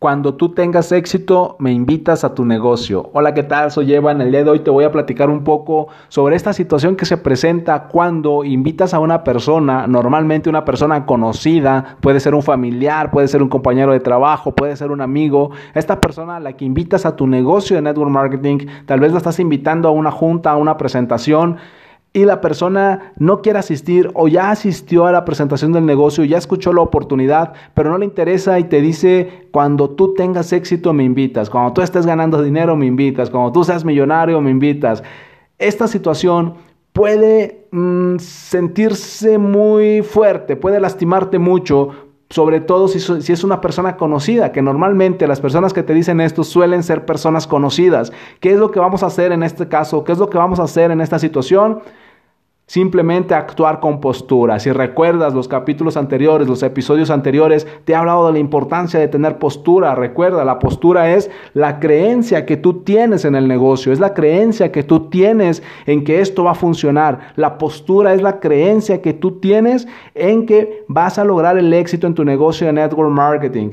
Cuando tú tengas éxito, me invitas a tu negocio. Hola, ¿qué tal? Soy Evan. El día de hoy te voy a platicar un poco sobre esta situación que se presenta cuando invitas a una persona, normalmente una persona conocida, puede ser un familiar, puede ser un compañero de trabajo, puede ser un amigo. Esta persona a la que invitas a tu negocio de network marketing, tal vez la estás invitando a una junta, a una presentación y la persona no quiere asistir o ya asistió a la presentación del negocio, ya escuchó la oportunidad, pero no le interesa y te dice, cuando tú tengas éxito me invitas, cuando tú estés ganando dinero me invitas, cuando tú seas millonario me invitas. Esta situación puede mm, sentirse muy fuerte, puede lastimarte mucho, sobre todo si, es una persona conocida, que normalmente las personas que te dicen esto suelen ser personas conocidas. ¿Qué es lo que vamos a hacer en este caso? ¿Qué es lo que vamos a hacer en esta situación? Simplemente actuar con postura. Si recuerdas los capítulos anteriores, los episodios anteriores, te he hablado de la importancia de tener postura. Recuerda, la postura es la creencia que tú tienes en el negocio, es la creencia que tú tienes en que esto va a funcionar. La postura es la creencia que tú tienes en que vas a lograr el éxito en tu negocio de network marketing.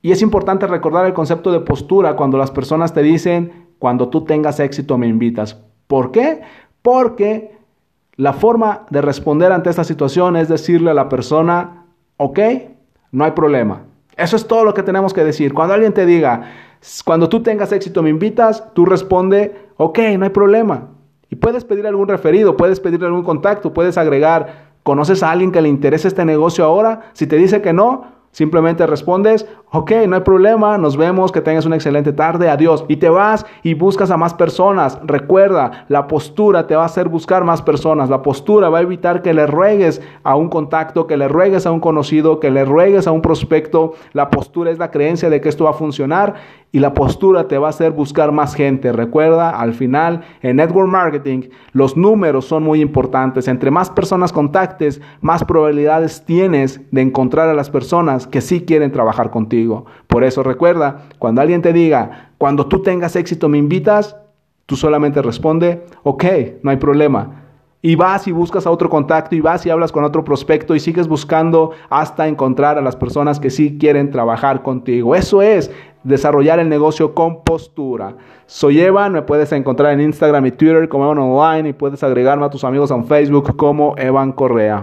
Y es importante recordar el concepto de postura cuando las personas te dicen, cuando tú tengas éxito me invitas. ¿Por qué? Porque la forma de responder ante esta situación es decirle a la persona, ok, no hay problema. Eso es todo lo que tenemos que decir. Cuando alguien te diga, cuando tú tengas éxito me invitas, tú responde, ok, no hay problema. Y puedes pedir algún referido, puedes pedir algún contacto, puedes agregar, ¿conoces a alguien que le interese este negocio ahora? Si te dice que no, Simplemente respondes, ok, no hay problema, nos vemos, que tengas una excelente tarde, adiós. Y te vas y buscas a más personas. Recuerda, la postura te va a hacer buscar más personas. La postura va a evitar que le ruegues a un contacto, que le ruegues a un conocido, que le ruegues a un prospecto. La postura es la creencia de que esto va a funcionar y la postura te va a hacer buscar más gente. Recuerda, al final, en network marketing, los números son muy importantes. Entre más personas contactes, más probabilidades tienes de encontrar a las que sí quieren trabajar contigo. Por eso recuerda, cuando alguien te diga, cuando tú tengas éxito me invitas, tú solamente responde, ok, no hay problema y vas y buscas a otro contacto y vas y hablas con otro prospecto y sigues buscando hasta encontrar a las personas que sí quieren trabajar contigo. Eso es desarrollar el negocio con postura. Soy Evan, me puedes encontrar en Instagram y Twitter como Evan Online y puedes agregarme a tus amigos en Facebook como Evan Correa.